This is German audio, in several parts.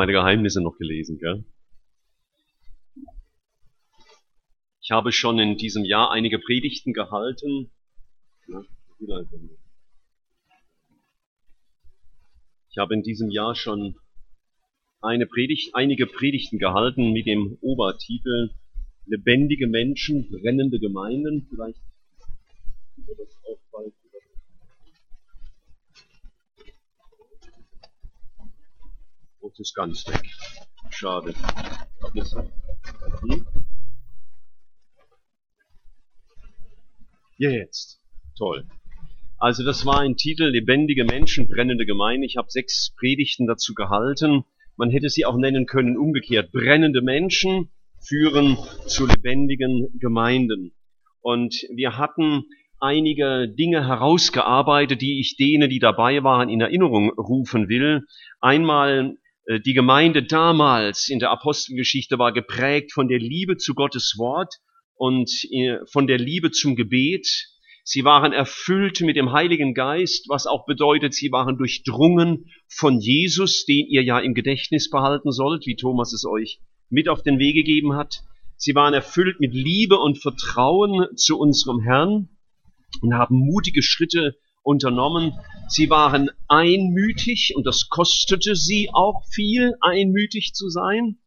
meine Geheimnisse noch gelesen, gell? Ich habe schon in diesem Jahr einige Predigten gehalten. Ich habe in diesem Jahr schon eine Predigt, einige Predigten gehalten mit dem Obertitel Lebendige Menschen, brennende Gemeinden. Vielleicht wird das auch bald Und ist ganz weg. Schade. Hm? Jetzt. Toll. Also das war ein Titel, Lebendige Menschen, brennende Gemeinde. Ich habe sechs Predigten dazu gehalten. Man hätte sie auch nennen können umgekehrt. Brennende Menschen führen zu lebendigen Gemeinden. Und wir hatten einige Dinge herausgearbeitet, die ich denen, die dabei waren, in Erinnerung rufen will. Einmal die Gemeinde damals in der Apostelgeschichte war geprägt von der Liebe zu Gottes Wort und äh, von der Liebe zum Gebet. Sie waren erfüllt mit dem Heiligen Geist, was auch bedeutet, sie waren durchdrungen von Jesus, den ihr ja im Gedächtnis behalten sollt, wie Thomas es euch mit auf den Weg gegeben hat. Sie waren erfüllt mit Liebe und Vertrauen zu unserem Herrn und haben mutige Schritte unternommen. Sie waren einmütig und das kostete sie auch viel, einmütig zu sein.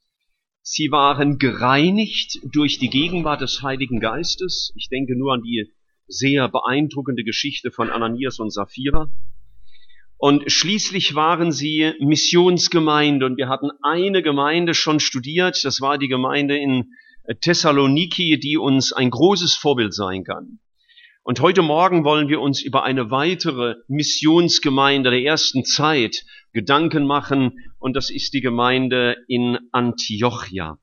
Sie waren gereinigt durch die Gegenwart des Heiligen Geistes. Ich denke nur an die sehr beeindruckende Geschichte von Ananias und Sapphira. Und schließlich waren sie Missionsgemeinde und wir hatten eine Gemeinde schon studiert. Das war die Gemeinde in Thessaloniki, die uns ein großes Vorbild sein kann. Und heute Morgen wollen wir uns über eine weitere Missionsgemeinde der ersten Zeit Gedanken machen, und das ist die Gemeinde in Antiochia.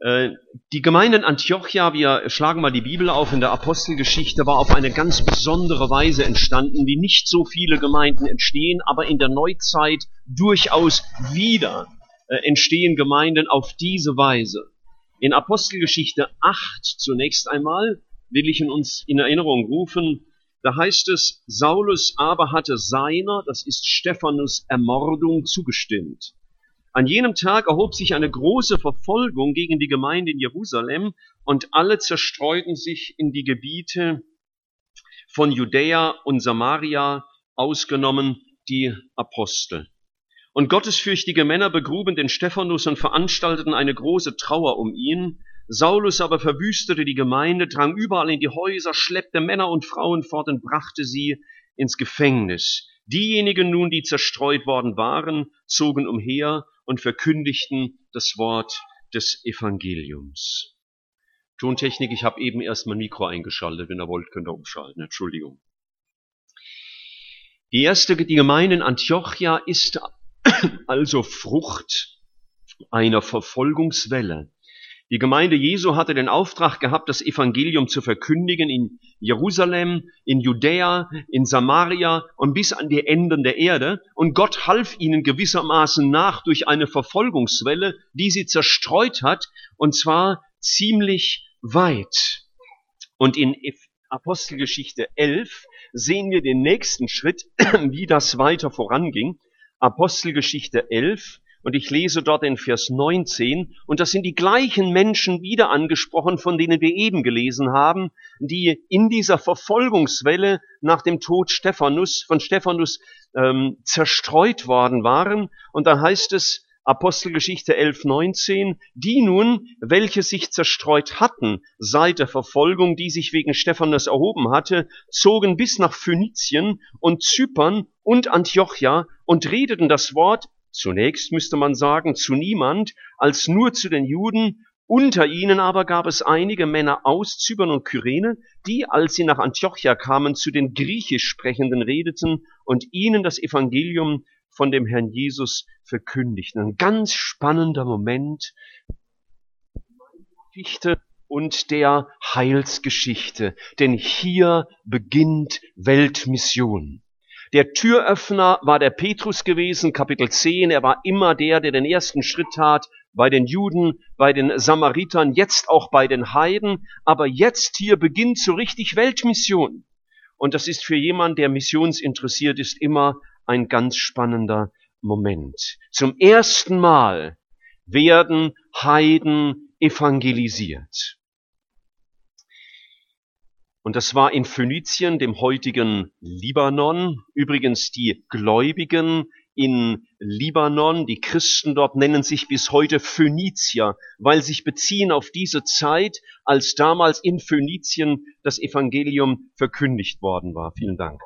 Äh, die Gemeinde in Antiochia, wir schlagen mal die Bibel auf in der Apostelgeschichte, war auf eine ganz besondere Weise entstanden, wie nicht so viele Gemeinden entstehen, aber in der Neuzeit durchaus wieder äh, entstehen Gemeinden auf diese Weise. In Apostelgeschichte 8 zunächst einmal will ich in uns in Erinnerung rufen. Da heißt es, Saulus aber hatte seiner, das ist Stephanus Ermordung zugestimmt. An jenem Tag erhob sich eine große Verfolgung gegen die Gemeinde in Jerusalem und alle zerstreuten sich in die Gebiete von Judäa und Samaria, ausgenommen die Apostel. Und gottesfürchtige Männer begruben den Stephanus und veranstalteten eine große Trauer um ihn, Saulus aber verwüstete die Gemeinde, drang überall in die Häuser, schleppte Männer und Frauen fort und brachte sie ins Gefängnis. Diejenigen nun, die zerstreut worden waren, zogen umher und verkündigten das Wort des Evangeliums. Tontechnik, ich habe eben erst mein Mikro eingeschaltet. Wenn ihr wollt, könnt ihr umschalten. Entschuldigung. Die erste, die Gemeinde in Antiochia ist also Frucht einer Verfolgungswelle. Die Gemeinde Jesu hatte den Auftrag gehabt, das Evangelium zu verkündigen in Jerusalem, in Judäa, in Samaria und bis an die Enden der Erde. Und Gott half ihnen gewissermaßen nach durch eine Verfolgungswelle, die sie zerstreut hat, und zwar ziemlich weit. Und in Apostelgeschichte 11 sehen wir den nächsten Schritt, wie das weiter voranging. Apostelgeschichte 11, und ich lese dort in Vers 19, und das sind die gleichen Menschen wieder angesprochen, von denen wir eben gelesen haben, die in dieser Verfolgungswelle nach dem Tod Stephanus, von Stephanus ähm, zerstreut worden waren. Und dann heißt es, Apostelgeschichte 11, 19, die nun, welche sich zerstreut hatten seit der Verfolgung, die sich wegen Stephanus erhoben hatte, zogen bis nach Phönizien und Zypern und Antiochia und redeten das Wort Zunächst müsste man sagen, zu niemand als nur zu den Juden. Unter ihnen aber gab es einige Männer aus Zypern und Kyrene, die, als sie nach Antiochia kamen, zu den griechisch Sprechenden redeten und ihnen das Evangelium von dem Herrn Jesus verkündigten. Ein ganz spannender Moment. Und der Heilsgeschichte. Denn hier beginnt Weltmission. Der Türöffner war der Petrus gewesen, Kapitel 10. Er war immer der, der den ersten Schritt tat bei den Juden, bei den Samaritern, jetzt auch bei den Heiden. Aber jetzt hier beginnt so richtig Weltmission. Und das ist für jemand, der missionsinteressiert ist, immer ein ganz spannender Moment. Zum ersten Mal werden Heiden evangelisiert. Und das war in Phönizien, dem heutigen Libanon. Übrigens die Gläubigen in Libanon, die Christen dort nennen sich bis heute Phönizier, weil sich beziehen auf diese Zeit, als damals in Phönizien das Evangelium verkündigt worden war. Vielen Dank.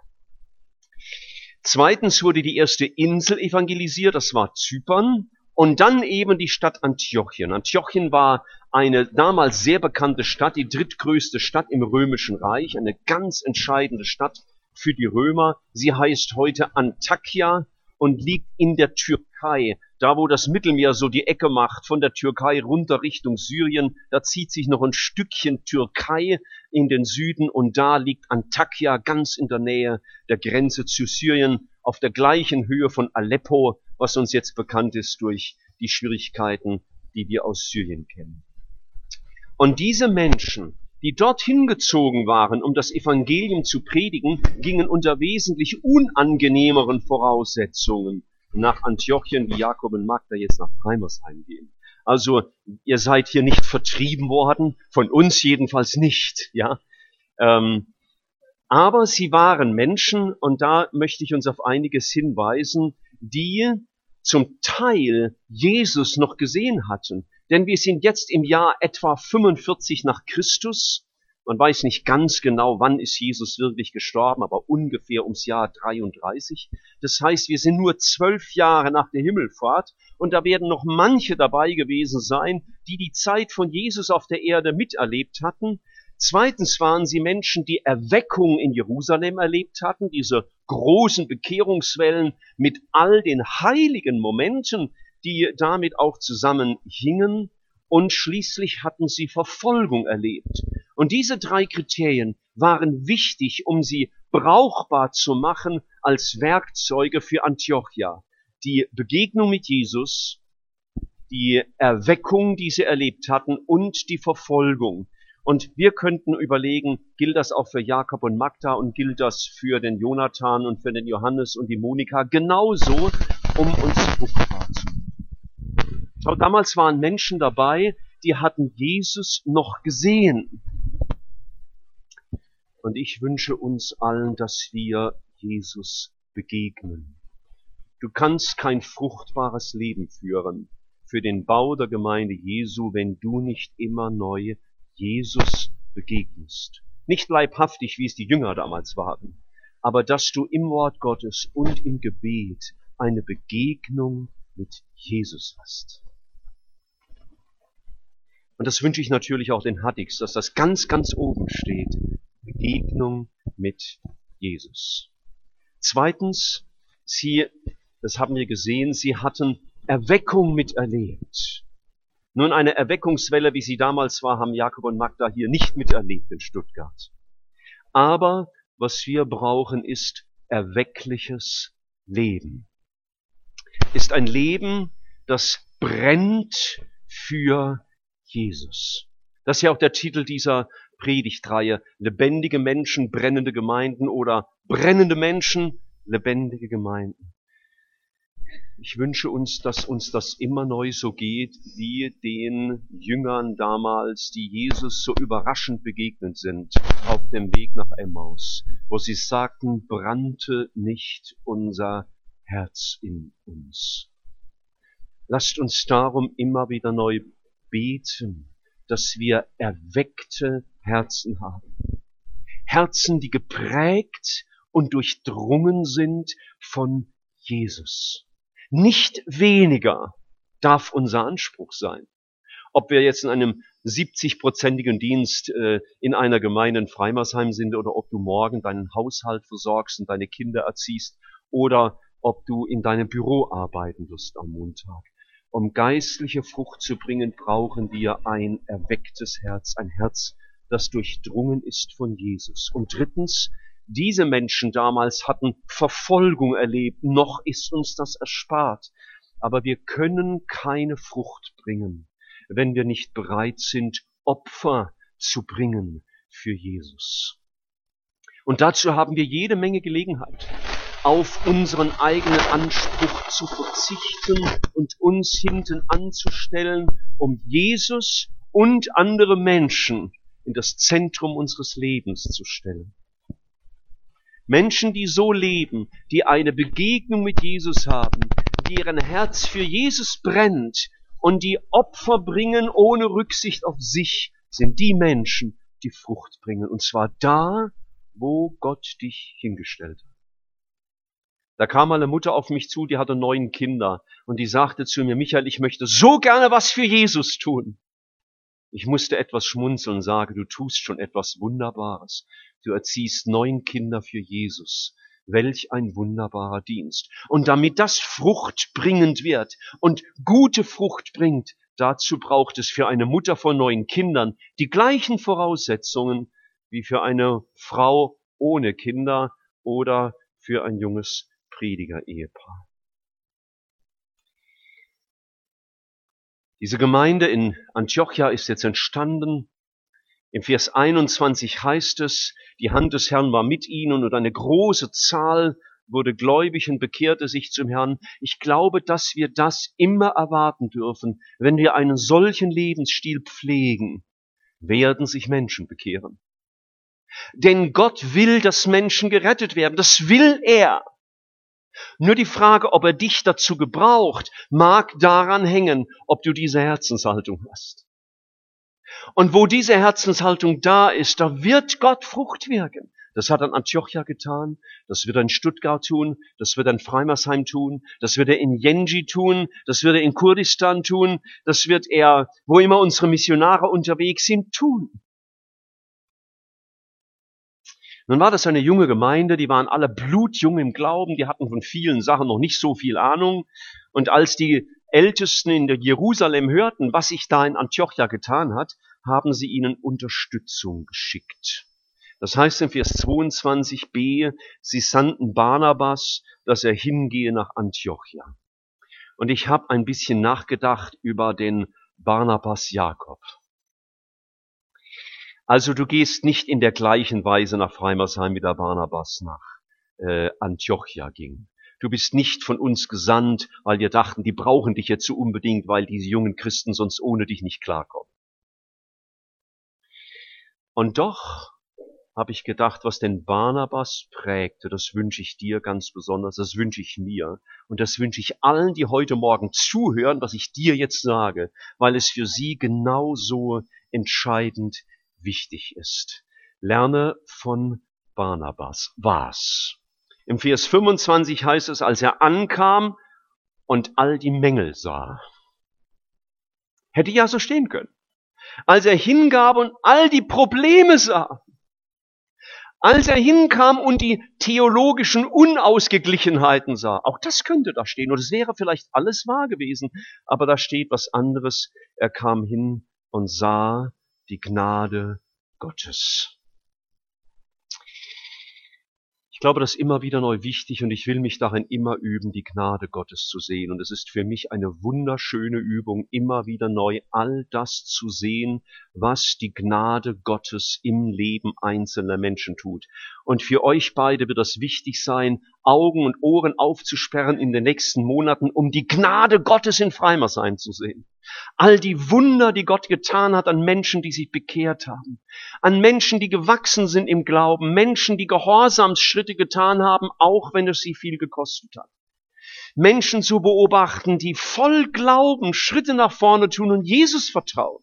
Zweitens wurde die erste Insel evangelisiert, das war Zypern. Und dann eben die Stadt Antiochien. Antiochien war eine damals sehr bekannte Stadt, die drittgrößte Stadt im Römischen Reich, eine ganz entscheidende Stadt für die Römer. Sie heißt heute Antakya und liegt in der Türkei, da wo das Mittelmeer so die Ecke macht, von der Türkei runter Richtung Syrien, da zieht sich noch ein Stückchen Türkei in den Süden und da liegt Antakya ganz in der Nähe der Grenze zu Syrien, auf der gleichen Höhe von Aleppo, was uns jetzt bekannt ist durch die Schwierigkeiten, die wir aus Syrien kennen. Und diese Menschen, die dorthin gezogen waren, um das Evangelium zu predigen, gingen unter wesentlich unangenehmeren Voraussetzungen nach Antiochien, wie Jakob und Magda jetzt nach Freimersheim gehen. Also ihr seid hier nicht vertrieben worden, von uns jedenfalls nicht, ja. Ähm, aber sie waren Menschen, und da möchte ich uns auf einiges hinweisen, die zum Teil Jesus noch gesehen hatten. Denn wir sind jetzt im Jahr etwa 45 nach Christus. Man weiß nicht ganz genau, wann ist Jesus wirklich gestorben, aber ungefähr ums Jahr 33. Das heißt, wir sind nur zwölf Jahre nach der Himmelfahrt und da werden noch manche dabei gewesen sein, die die Zeit von Jesus auf der Erde miterlebt hatten, Zweitens waren sie Menschen, die Erweckung in Jerusalem erlebt hatten, diese großen Bekehrungswellen mit all den heiligen Momenten, die damit auch zusammenhingen. Und schließlich hatten sie Verfolgung erlebt. Und diese drei Kriterien waren wichtig, um sie brauchbar zu machen als Werkzeuge für Antiochia. Die Begegnung mit Jesus, die Erweckung, die sie erlebt hatten und die Verfolgung. Und wir könnten überlegen, gilt das auch für Jakob und Magda und gilt das für den Jonathan und für den Johannes und die Monika genauso, um uns fruchtbar zu machen. Aber damals waren Menschen dabei, die hatten Jesus noch gesehen. Und ich wünsche uns allen, dass wir Jesus begegnen. Du kannst kein fruchtbares Leben führen für den Bau der Gemeinde Jesu, wenn du nicht immer neu Jesus begegnest. Nicht leibhaftig, wie es die Jünger damals waren, aber dass du im Wort Gottes und im Gebet eine Begegnung mit Jesus hast. Und das wünsche ich natürlich auch den Haddix, dass das ganz, ganz oben steht. Begegnung mit Jesus. Zweitens, sie, das haben wir gesehen, sie hatten Erweckung miterlebt. Nun, eine Erweckungswelle, wie sie damals war, haben Jakob und Magda hier nicht miterlebt in Stuttgart. Aber was wir brauchen, ist erweckliches Leben. Ist ein Leben, das brennt für Jesus. Das ist ja auch der Titel dieser Predigtreihe. Lebendige Menschen, brennende Gemeinden oder brennende Menschen, lebendige Gemeinden. Ich wünsche uns, dass uns das immer neu so geht wie den Jüngern damals, die Jesus so überraschend begegnet sind auf dem Weg nach Emmaus, wo sie sagten, brannte nicht unser Herz in uns. Lasst uns darum immer wieder neu beten, dass wir erweckte Herzen haben. Herzen, die geprägt und durchdrungen sind von Jesus. Nicht weniger darf unser Anspruch sein. Ob wir jetzt in einem 70-prozentigen Dienst äh, in einer Gemeinde in Freimersheim sind oder ob du morgen deinen Haushalt versorgst und deine Kinder erziehst oder ob du in deinem Büro arbeiten wirst am Montag. Um geistliche Frucht zu bringen, brauchen wir ein erwecktes Herz, ein Herz, das durchdrungen ist von Jesus. Und drittens, diese Menschen damals hatten Verfolgung erlebt, noch ist uns das erspart. Aber wir können keine Frucht bringen, wenn wir nicht bereit sind, Opfer zu bringen für Jesus. Und dazu haben wir jede Menge Gelegenheit. Auf unseren eigenen Anspruch zu verzichten und uns hinten anzustellen, um Jesus und andere Menschen in das Zentrum unseres Lebens zu stellen. Menschen, die so leben, die eine Begegnung mit Jesus haben, deren Herz für Jesus brennt und die Opfer bringen ohne Rücksicht auf sich, sind die Menschen, die Frucht bringen. Und zwar da, wo Gott dich hingestellt hat. Da kam eine Mutter auf mich zu, die hatte neun Kinder und die sagte zu mir, Michael, ich möchte so gerne was für Jesus tun. Ich musste etwas schmunzeln sage, du tust schon etwas Wunderbares. Du erziehst neun Kinder für Jesus. Welch ein wunderbarer Dienst. Und damit das fruchtbringend wird und gute Frucht bringt, dazu braucht es für eine Mutter von neun Kindern die gleichen Voraussetzungen wie für eine Frau ohne Kinder oder für ein junges Prediger-Ehepaar. Diese Gemeinde in Antiochia ist jetzt entstanden. Im Vers 21 heißt es, die Hand des Herrn war mit ihnen und eine große Zahl wurde gläubig und bekehrte sich zum Herrn. Ich glaube, dass wir das immer erwarten dürfen, wenn wir einen solchen Lebensstil pflegen, werden sich Menschen bekehren. Denn Gott will, dass Menschen gerettet werden. Das will er. Nur die Frage, ob er dich dazu gebraucht, mag daran hängen, ob du diese Herzenshaltung hast. Und wo diese Herzenshaltung da ist, da wird Gott Frucht wirken. Das hat er in Antiochia getan, das wird er in Stuttgart tun, das wird er in Freimersheim tun, das wird er in Yenji tun, das wird er in Kurdistan tun, das wird er, wo immer unsere Missionare unterwegs sind, tun. Nun war das eine junge Gemeinde, die waren alle blutjung im Glauben, die hatten von vielen Sachen noch nicht so viel Ahnung. Und als die Ältesten in Jerusalem hörten, was sich da in Antiochia getan hat, haben sie ihnen Unterstützung geschickt. Das heißt in Vers 22b, sie sandten Barnabas, dass er hingehe nach Antiochia. Und ich habe ein bisschen nachgedacht über den Barnabas Jakob. Also du gehst nicht in der gleichen Weise nach Freimersheim, wie der Barnabas nach äh, Antiochia ging. Du bist nicht von uns gesandt, weil wir dachten, die brauchen dich jetzt so unbedingt, weil diese jungen Christen sonst ohne dich nicht klarkommen. Und doch habe ich gedacht, was den Barnabas prägte, das wünsche ich dir ganz besonders, das wünsche ich mir und das wünsche ich allen, die heute Morgen zuhören, was ich dir jetzt sage, weil es für sie genauso entscheidend wichtig ist. Lerne von Barnabas. Was? Im Vers 25 heißt es, als er ankam und all die Mängel sah. Hätte ja so stehen können. Als er hingab und all die Probleme sah. Als er hinkam und die theologischen Unausgeglichenheiten sah. Auch das könnte da stehen. Und es wäre vielleicht alles wahr gewesen. Aber da steht was anderes. Er kam hin und sah die Gnade Gottes. Ich glaube, das ist immer wieder neu wichtig und ich will mich darin immer üben, die Gnade Gottes zu sehen. Und es ist für mich eine wunderschöne Übung, immer wieder neu all das zu sehen, was die Gnade Gottes im Leben einzelner Menschen tut. Und für euch beide wird das wichtig sein, Augen und Ohren aufzusperren in den nächsten Monaten, um die Gnade Gottes in Freimersheim zu sehen. All die Wunder, die Gott getan hat an Menschen, die sich bekehrt haben, an Menschen, die gewachsen sind im Glauben, Menschen, die Gehorsamsschritte getan haben, auch wenn es sie viel gekostet hat. Menschen zu beobachten, die voll Glauben Schritte nach vorne tun und Jesus vertrauen.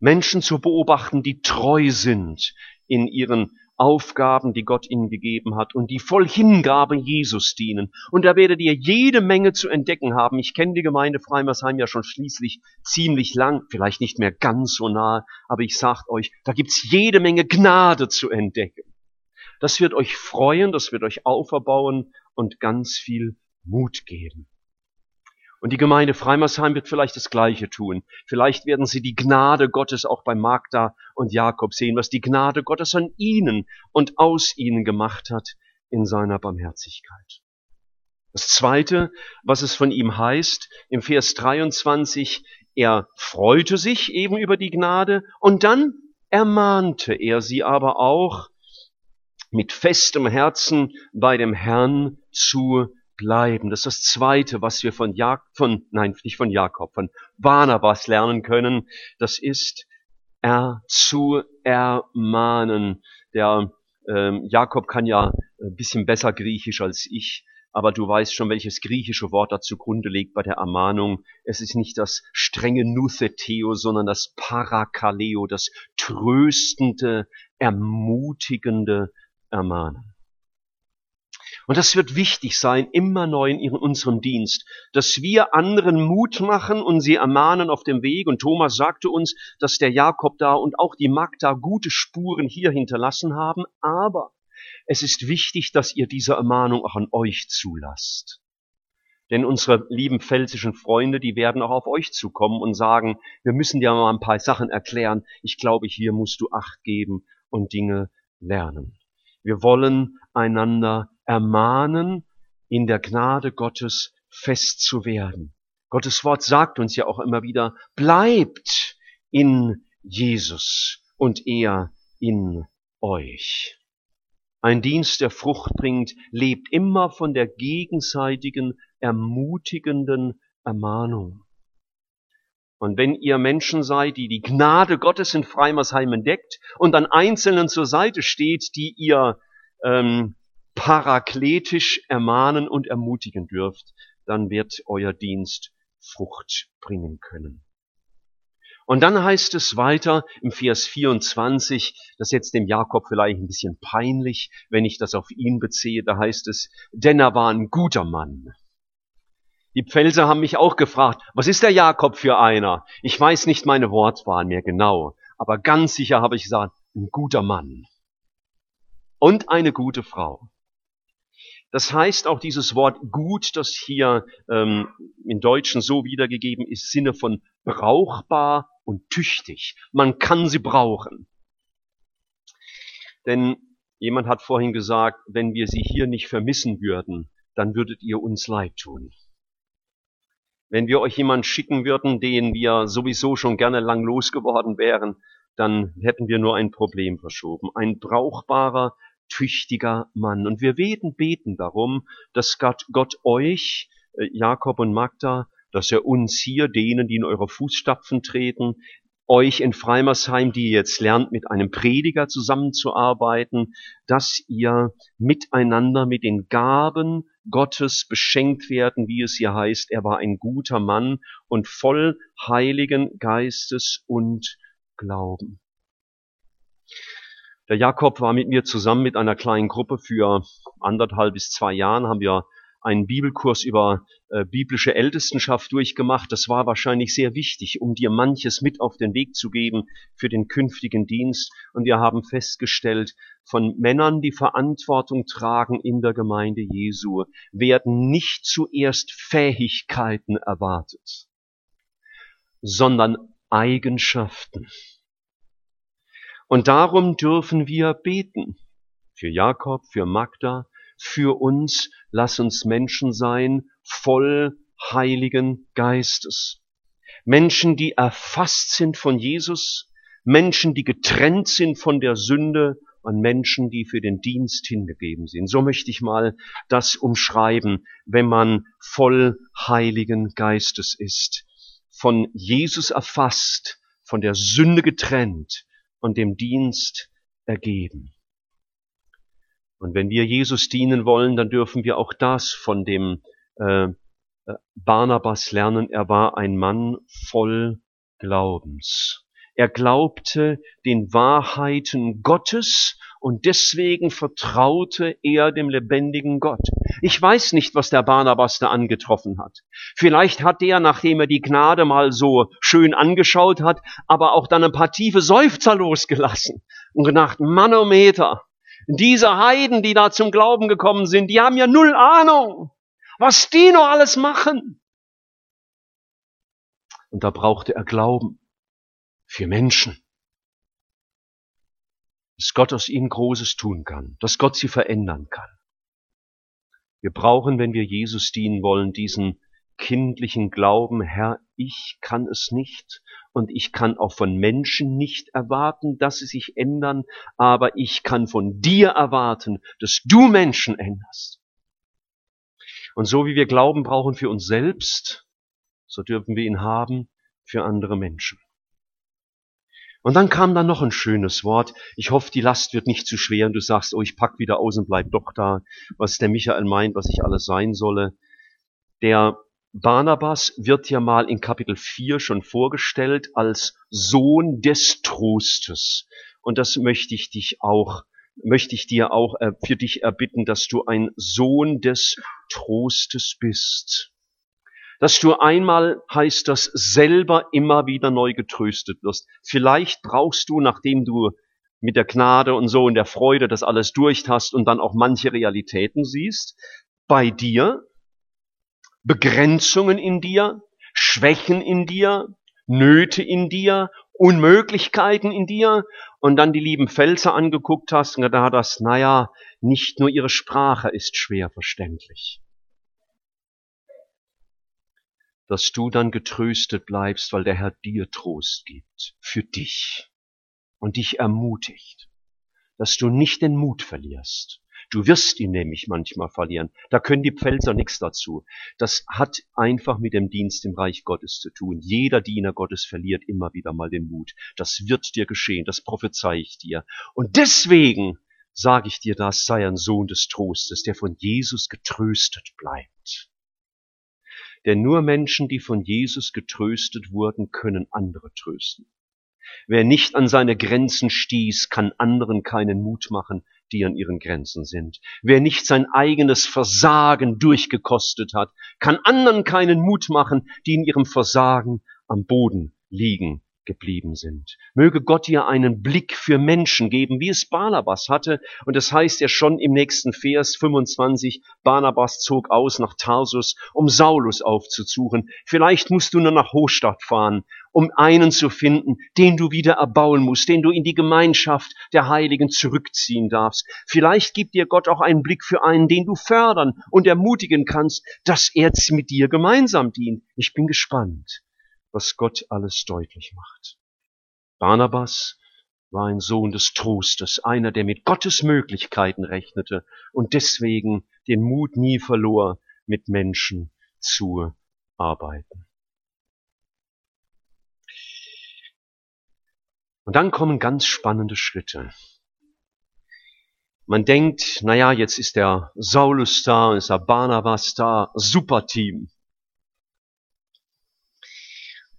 Menschen zu beobachten, die treu sind in ihren Aufgaben, die Gott ihnen gegeben hat und die voll Hingabe Jesus dienen. Und da werdet ihr jede Menge zu entdecken haben. Ich kenne die Gemeinde Freimersheim ja schon schließlich ziemlich lang, vielleicht nicht mehr ganz so nah, aber ich sag euch, da gibt's jede Menge Gnade zu entdecken. Das wird euch freuen, das wird euch auferbauen und ganz viel Mut geben. Und die Gemeinde Freimersheim wird vielleicht das Gleiche tun. Vielleicht werden sie die Gnade Gottes auch bei Magda und Jakob sehen, was die Gnade Gottes an ihnen und aus ihnen gemacht hat in seiner Barmherzigkeit. Das Zweite, was es von ihm heißt, im Vers 23, er freute sich eben über die Gnade und dann ermahnte er sie aber auch, mit festem Herzen bei dem Herrn zu bleiben. Das ist das Zweite, was wir von, Jak von nein, nicht von Jakob, von Barnabas lernen können. Das ist er zu ermahnen. Der ähm, Jakob kann ja ein bisschen besser Griechisch als ich, aber du weißt schon, welches griechische Wort da zugrunde liegt bei der Ermahnung. Es ist nicht das strenge Nutheteo, sondern das Parakaleo, das tröstende, ermutigende Ermahnen. Und das wird wichtig sein, immer neu in unserem Dienst, dass wir anderen Mut machen und sie ermahnen auf dem Weg. Und Thomas sagte uns, dass der Jakob da und auch die Magda gute Spuren hier hinterlassen haben. Aber es ist wichtig, dass ihr diese Ermahnung auch an euch zulasst. Denn unsere lieben pfälzischen Freunde, die werden auch auf euch zukommen und sagen, wir müssen dir mal ein paar Sachen erklären. Ich glaube, hier musst du Acht geben und Dinge lernen. Wir wollen einander ermahnen, in der Gnade Gottes fest zu werden. Gottes Wort sagt uns ja auch immer wieder, bleibt in Jesus und er in euch. Ein Dienst, der Frucht bringt, lebt immer von der gegenseitigen, ermutigenden Ermahnung. Und wenn ihr Menschen seid, die die Gnade Gottes in Freimersheim entdeckt und dann Einzelnen zur Seite steht, die ihr ähm, parakletisch ermahnen und ermutigen dürft, dann wird euer Dienst Frucht bringen können. Und dann heißt es weiter im Vers 24, das ist jetzt dem Jakob vielleicht ein bisschen peinlich, wenn ich das auf ihn beziehe, da heißt es, denn er war ein guter Mann. Die Pfälzer haben mich auch gefragt, was ist der Jakob für einer? Ich weiß nicht meine Wortwahl mehr genau, aber ganz sicher habe ich gesagt, ein guter Mann und eine gute Frau. Das heißt auch dieses Wort gut, das hier ähm, im Deutschen so wiedergegeben ist, Sinne von brauchbar und tüchtig. Man kann sie brauchen. Denn jemand hat vorhin gesagt, wenn wir sie hier nicht vermissen würden, dann würdet ihr uns leid tun. Wenn wir euch jemand schicken würden, den wir sowieso schon gerne lang losgeworden wären, dann hätten wir nur ein Problem verschoben. Ein brauchbarer, tüchtiger Mann. Und wir beten, beten darum, dass Gott, Gott euch, äh, Jakob und Magda, dass er uns hier, denen, die in eure Fußstapfen treten, euch in Freimersheim, die jetzt lernt, mit einem Prediger zusammenzuarbeiten, dass ihr miteinander mit den Gaben Gottes beschenkt werden, wie es hier heißt, er war ein guter Mann und voll heiligen Geistes und Glauben. Der Jakob war mit mir zusammen mit einer kleinen Gruppe für anderthalb bis zwei Jahren, haben wir einen Bibelkurs über äh, biblische Ältestenschaft durchgemacht. Das war wahrscheinlich sehr wichtig, um dir manches mit auf den Weg zu geben für den künftigen Dienst. Und wir haben festgestellt, von Männern, die Verantwortung tragen in der Gemeinde Jesu, werden nicht zuerst Fähigkeiten erwartet, sondern Eigenschaften. Und darum dürfen wir beten. Für Jakob, für Magda, für uns, lass uns Menschen sein, voll Heiligen Geistes. Menschen, die erfasst sind von Jesus, Menschen, die getrennt sind von der Sünde und Menschen, die für den Dienst hingegeben sind. So möchte ich mal das umschreiben, wenn man voll Heiligen Geistes ist. Von Jesus erfasst, von der Sünde getrennt und dem Dienst ergeben. Und wenn wir Jesus dienen wollen, dann dürfen wir auch das von dem äh, äh, Barnabas lernen. Er war ein Mann voll Glaubens. Er glaubte den Wahrheiten Gottes und deswegen vertraute er dem lebendigen Gott. Ich weiß nicht, was der Barnabas da angetroffen hat. Vielleicht hat er, nachdem er die Gnade mal so schön angeschaut hat, aber auch dann ein paar tiefe Seufzer losgelassen und gedacht, Manometer, diese Heiden, die da zum Glauben gekommen sind, die haben ja null Ahnung, was die noch alles machen. Und da brauchte er Glauben für Menschen. Dass Gott aus ihnen Großes tun kann, dass Gott sie verändern kann. Wir brauchen, wenn wir Jesus dienen wollen, diesen kindlichen Glauben, Herr, ich kann es nicht und ich kann auch von Menschen nicht erwarten, dass sie sich ändern, aber ich kann von dir erwarten, dass du Menschen änderst. Und so wie wir Glauben brauchen für uns selbst, so dürfen wir ihn haben für andere Menschen. Und dann kam dann noch ein schönes Wort. Ich hoffe, die Last wird nicht zu schwer und du sagst, oh, ich pack wieder aus und bleib doch da, was der Michael meint, was ich alles sein solle. Der Barnabas wird ja mal in Kapitel 4 schon vorgestellt als Sohn des Trostes. Und das möchte ich dich auch, möchte ich dir auch äh, für dich erbitten, dass du ein Sohn des Trostes bist dass du einmal, heißt das, selber immer wieder neu getröstet wirst. Vielleicht brauchst du, nachdem du mit der Gnade und so und der Freude das alles durch hast und dann auch manche Realitäten siehst, bei dir, Begrenzungen in dir, Schwächen in dir, Nöte in dir, Unmöglichkeiten in dir und dann die lieben Felser angeguckt hast und da das, naja, nicht nur ihre Sprache ist schwer verständlich dass du dann getröstet bleibst, weil der Herr dir Trost gibt für dich und dich ermutigt, dass du nicht den Mut verlierst. Du wirst ihn nämlich manchmal verlieren. Da können die Pfälzer nichts dazu. Das hat einfach mit dem Dienst im Reich Gottes zu tun. Jeder Diener Gottes verliert immer wieder mal den Mut. Das wird dir geschehen, das prophezei ich dir. Und deswegen sage ich dir das, sei ein Sohn des Trostes, der von Jesus getröstet bleibt. Denn nur Menschen, die von Jesus getröstet wurden, können andere trösten. Wer nicht an seine Grenzen stieß, kann anderen keinen Mut machen, die an ihren Grenzen sind. Wer nicht sein eigenes Versagen durchgekostet hat, kann anderen keinen Mut machen, die in ihrem Versagen am Boden liegen geblieben sind. Möge Gott dir einen Blick für Menschen geben, wie es Barnabas hatte. Und das heißt ja schon im nächsten Vers 25, Barnabas zog aus nach Tarsus, um Saulus aufzusuchen. Vielleicht musst du nur nach Hochstadt fahren, um einen zu finden, den du wieder erbauen musst, den du in die Gemeinschaft der Heiligen zurückziehen darfst. Vielleicht gibt dir Gott auch einen Blick für einen, den du fördern und ermutigen kannst, dass er mit dir gemeinsam dient. Ich bin gespannt was Gott alles deutlich macht. Barnabas war ein Sohn des Trostes, einer, der mit Gottes Möglichkeiten rechnete und deswegen den Mut nie verlor, mit Menschen zu arbeiten. Und dann kommen ganz spannende Schritte. Man denkt, naja, jetzt ist der Saulus da, ist der Barnabas da, super Team.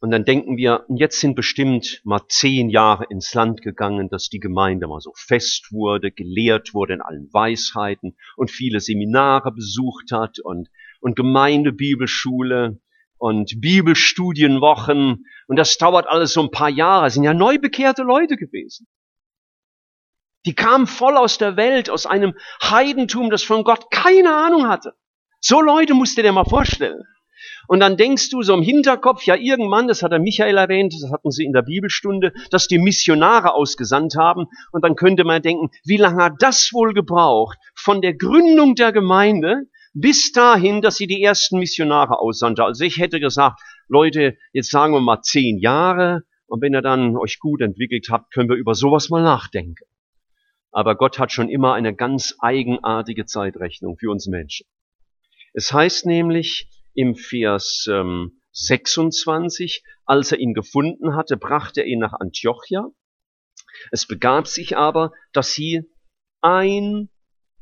Und dann denken wir, jetzt sind bestimmt mal zehn Jahre ins Land gegangen, dass die Gemeinde mal so fest wurde, gelehrt wurde in allen Weisheiten und viele Seminare besucht hat und, und Gemeindebibelschule und Bibelstudienwochen. Und das dauert alles so ein paar Jahre. Das sind ja neu bekehrte Leute gewesen. Die kamen voll aus der Welt, aus einem Heidentum, das von Gott keine Ahnung hatte. So Leute musst du dir mal vorstellen. Und dann denkst du so im Hinterkopf, ja irgendwann, das hat der Michael erwähnt, das hatten sie in der Bibelstunde, dass die Missionare ausgesandt haben. Und dann könnte man denken, wie lange hat das wohl gebraucht von der Gründung der Gemeinde bis dahin, dass sie die ersten Missionare aussandte. Also ich hätte gesagt, Leute, jetzt sagen wir mal zehn Jahre. Und wenn ihr dann euch gut entwickelt habt, können wir über sowas mal nachdenken. Aber Gott hat schon immer eine ganz eigenartige Zeitrechnung für uns Menschen. Es heißt nämlich, im Vers ähm, 26, als er ihn gefunden hatte, brachte er ihn nach Antiochia. Es begab sich aber, dass sie ein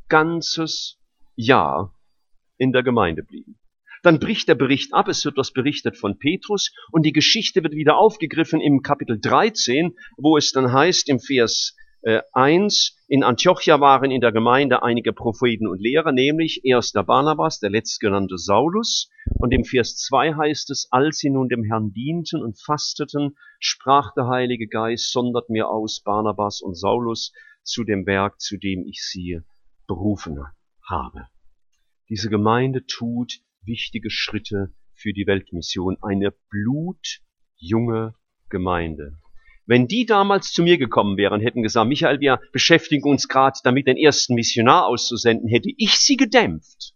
ganzes Jahr in der Gemeinde blieben. Dann bricht der Bericht ab, es wird was berichtet von Petrus und die Geschichte wird wieder aufgegriffen im Kapitel 13, wo es dann heißt im Vers äh, 1, in Antiochia waren in der Gemeinde einige Propheten und Lehrer, nämlich erster Barnabas, der letztgenannte Saulus. Und im Vers 2 heißt es, als sie nun dem Herrn dienten und fasteten, sprach der Heilige Geist, sondert mir aus Barnabas und Saulus zu dem Werk, zu dem ich sie berufen habe. Diese Gemeinde tut wichtige Schritte für die Weltmission, eine blutjunge Gemeinde. Wenn die damals zu mir gekommen wären, hätten gesagt, Michael, wir beschäftigen uns gerade damit, den ersten Missionar auszusenden, hätte ich sie gedämpft.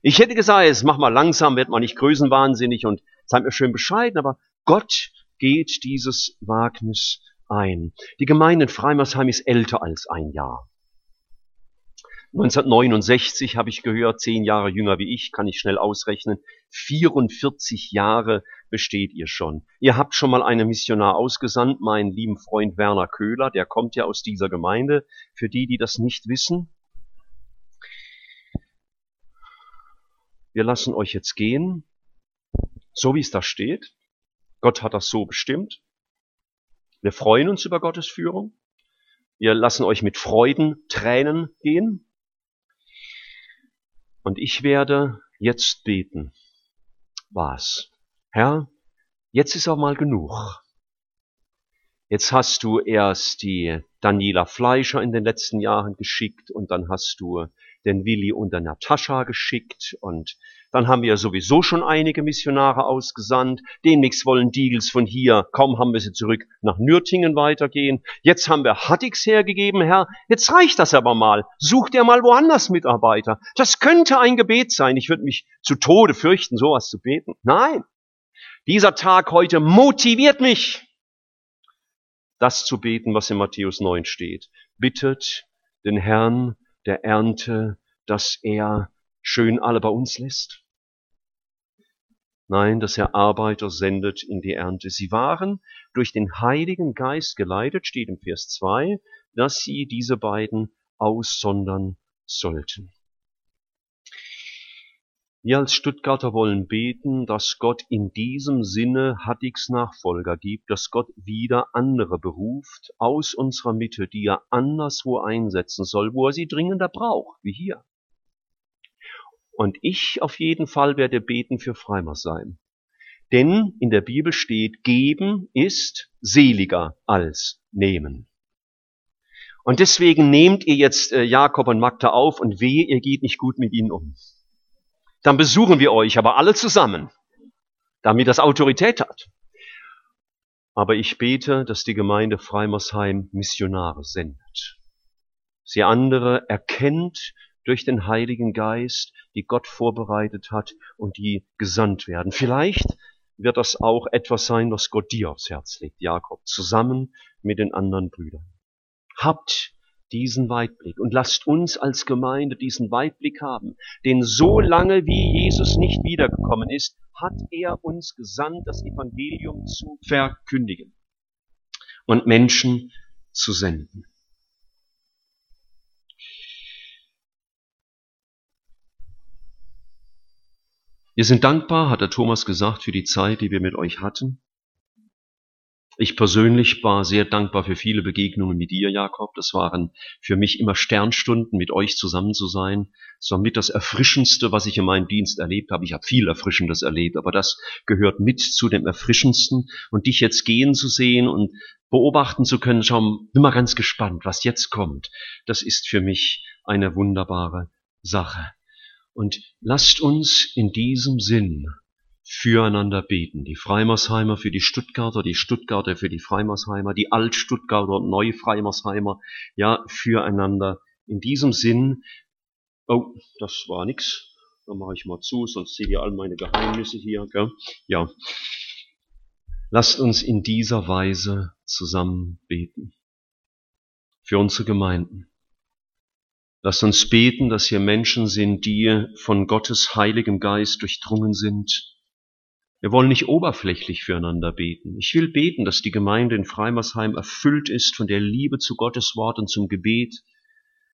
Ich hätte gesagt, jetzt mach mal langsam, wird mal nicht größenwahnsinnig und seid mir schön bescheiden, aber Gott geht dieses Wagnis ein. Die Gemeinde in Freimersheim ist älter als ein Jahr. 1969 habe ich gehört, zehn Jahre jünger wie ich, kann ich schnell ausrechnen. 44 Jahre besteht ihr schon. Ihr habt schon mal einen Missionar ausgesandt, meinen lieben Freund Werner Köhler, der kommt ja aus dieser Gemeinde. Für die, die das nicht wissen, wir lassen euch jetzt gehen, so wie es da steht. Gott hat das so bestimmt. Wir freuen uns über Gottes Führung. Wir lassen euch mit Freuden, Tränen gehen. Und ich werde jetzt beten. Was? Herr, jetzt ist auch mal genug. Jetzt hast du erst die Daniela Fleischer in den letzten Jahren geschickt und dann hast du den Willi und der Natascha geschickt und dann haben wir sowieso schon einige Missionare ausgesandt. Demnächst wollen Diegels von hier, kaum haben wir sie zurück, nach Nürtingen weitergehen. Jetzt haben wir Hattix hergegeben, Herr. Jetzt reicht das aber mal. Sucht ihr mal woanders Mitarbeiter. Das könnte ein Gebet sein. Ich würde mich zu Tode fürchten, sowas zu beten. Nein. Dieser Tag heute motiviert mich, das zu beten, was in Matthäus 9 steht. Bittet den Herrn der Ernte, dass er schön alle bei uns lässt. Nein, dass er Arbeiter sendet in die Ernte. Sie waren durch den Heiligen Geist geleitet, steht im Vers 2, dass sie diese beiden aussondern sollten. Wir als Stuttgarter wollen beten, dass Gott in diesem Sinne Hattigs Nachfolger gibt, dass Gott wieder andere beruft aus unserer Mitte, die er anderswo einsetzen soll, wo er sie dringender braucht, wie hier. Und ich auf jeden Fall werde beten für Freimersheim. Denn in der Bibel steht, geben ist seliger als nehmen. Und deswegen nehmt ihr jetzt äh, Jakob und Magda auf und wehe, ihr geht nicht gut mit ihnen um. Dann besuchen wir euch aber alle zusammen, damit das Autorität hat. Aber ich bete, dass die Gemeinde Freimersheim Missionare sendet. Sie andere erkennt durch den Heiligen Geist, die Gott vorbereitet hat und die gesandt werden. Vielleicht wird das auch etwas sein, was Gott dir aufs Herz legt, Jakob, zusammen mit den anderen Brüdern. Habt diesen Weitblick und lasst uns als Gemeinde diesen Weitblick haben. Denn so lange wie Jesus nicht wiedergekommen ist, hat er uns gesandt, das Evangelium zu verkündigen und Menschen zu senden. Wir sind dankbar, hat der Thomas gesagt, für die Zeit, die wir mit euch hatten. Ich persönlich war sehr dankbar für viele Begegnungen mit dir, Jakob. Das waren für mich immer Sternstunden, mit euch zusammen zu sein. Das war mit das Erfrischendste, was ich in meinem Dienst erlebt habe. Ich habe viel Erfrischendes erlebt, aber das gehört mit zu dem Erfrischendsten. Und dich jetzt gehen zu sehen und beobachten zu können, schau, bin mal ganz gespannt, was jetzt kommt. Das ist für mich eine wunderbare Sache. Und lasst uns in diesem Sinn füreinander beten. Die Freimersheimer für die Stuttgarter, die Stuttgarter für die Freimersheimer, die Altstuttgarter und Neufreimersheimer, ja, füreinander. In diesem Sinn, oh, das war nix. Dann mache ich mal zu, sonst seht ihr all meine Geheimnisse hier. Gell? Ja. Lasst uns in dieser Weise zusammen beten. Für unsere Gemeinden. Lasst uns beten, dass hier Menschen sind, die von Gottes heiligem Geist durchdrungen sind, wir wollen nicht oberflächlich füreinander beten. Ich will beten, dass die Gemeinde in Freimersheim erfüllt ist von der Liebe zu Gottes Wort und zum Gebet,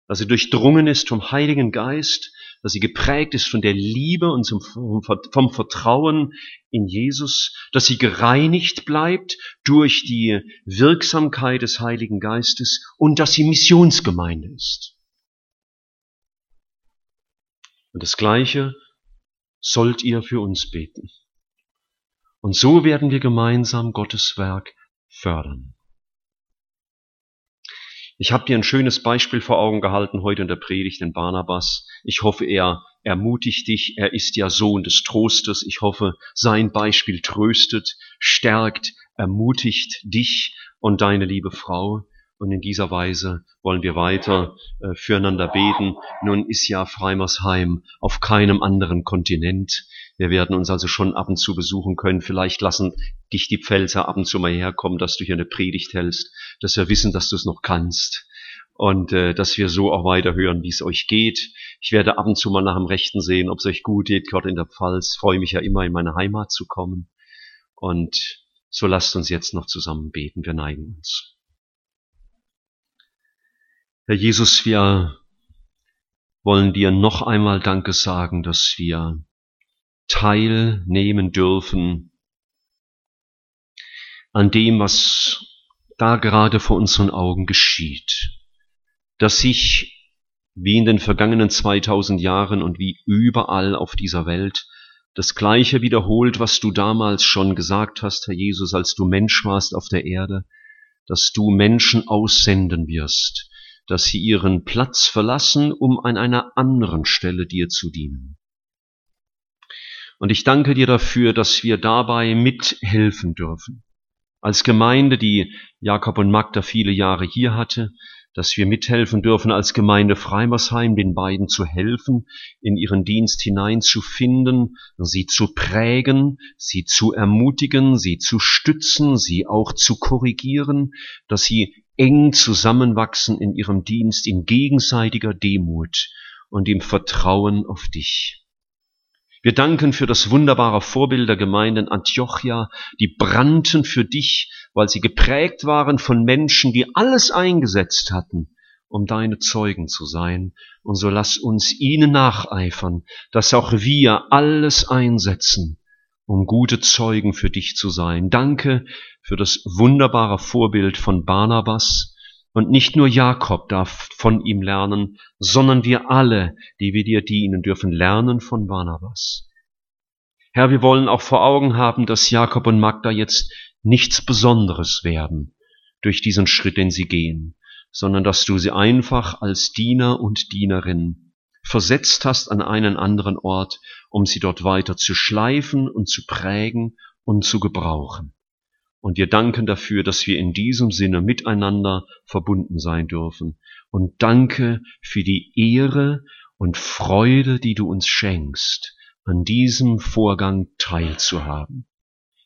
dass sie durchdrungen ist vom Heiligen Geist, dass sie geprägt ist von der Liebe und vom Vertrauen in Jesus, dass sie gereinigt bleibt durch die Wirksamkeit des Heiligen Geistes und dass sie Missionsgemeinde ist. Und das Gleiche sollt ihr für uns beten. Und so werden wir gemeinsam Gottes Werk fördern. Ich habe dir ein schönes Beispiel vor Augen gehalten heute in der Predigt, den Barnabas. Ich hoffe, er ermutigt dich. Er ist ja Sohn des Trostes. Ich hoffe, sein Beispiel tröstet, stärkt, ermutigt dich und deine liebe Frau. Und in dieser Weise wollen wir weiter äh, füreinander beten. Nun ist ja Freimersheim auf keinem anderen Kontinent. Wir werden uns also schon ab und zu besuchen können. Vielleicht lassen dich die Pfälzer ab und zu mal herkommen, dass du hier eine Predigt hältst, dass wir wissen, dass du es noch kannst und äh, dass wir so auch weiterhören, wie es euch geht. Ich werde ab und zu mal nach dem Rechten sehen, ob es euch gut geht, gerade in der Pfalz. Freue mich ja immer, in meine Heimat zu kommen. Und so lasst uns jetzt noch zusammen beten. Wir neigen uns. Herr Jesus, wir wollen dir noch einmal Danke sagen, dass wir teilnehmen dürfen an dem, was da gerade vor unseren Augen geschieht, dass sich wie in den vergangenen 2000 Jahren und wie überall auf dieser Welt das Gleiche wiederholt, was du damals schon gesagt hast, Herr Jesus, als du Mensch warst auf der Erde, dass du Menschen aussenden wirst, dass sie ihren Platz verlassen, um an einer anderen Stelle dir zu dienen. Und ich danke dir dafür, dass wir dabei mithelfen dürfen. Als Gemeinde, die Jakob und Magda viele Jahre hier hatte, dass wir mithelfen dürfen, als Gemeinde Freimersheim den beiden zu helfen, in ihren Dienst hineinzufinden, sie zu prägen, sie zu ermutigen, sie zu stützen, sie auch zu korrigieren, dass sie eng zusammenwachsen in ihrem Dienst in gegenseitiger Demut und im Vertrauen auf dich. Wir danken für das wunderbare Vorbild der Gemeinden Antiochia, die brannten für dich, weil sie geprägt waren von Menschen, die alles eingesetzt hatten, um deine Zeugen zu sein. Und so lass uns ihnen nacheifern, dass auch wir alles einsetzen, um gute Zeugen für dich zu sein. Danke für das wunderbare Vorbild von Barnabas, und nicht nur Jakob darf von ihm lernen, sondern wir alle, die wir dir dienen, dürfen lernen von Barnabas. Herr, wir wollen auch vor Augen haben, dass Jakob und Magda jetzt nichts Besonderes werden durch diesen Schritt, den sie gehen, sondern dass du sie einfach als Diener und Dienerin versetzt hast an einen anderen Ort, um sie dort weiter zu schleifen und zu prägen und zu gebrauchen. Und wir danken dafür, dass wir in diesem Sinne miteinander verbunden sein dürfen. Und danke für die Ehre und Freude, die du uns schenkst, an diesem Vorgang teilzuhaben.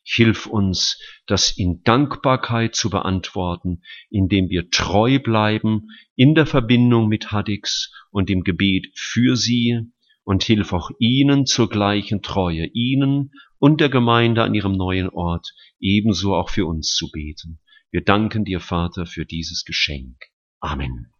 Hilf uns, das in Dankbarkeit zu beantworten, indem wir treu bleiben in der Verbindung mit Haddix und im Gebet für sie und hilf auch ihnen zur gleichen Treue, ihnen und der Gemeinde an ihrem neuen Ort, ebenso auch für uns zu beten. Wir danken dir, Vater, für dieses Geschenk. Amen.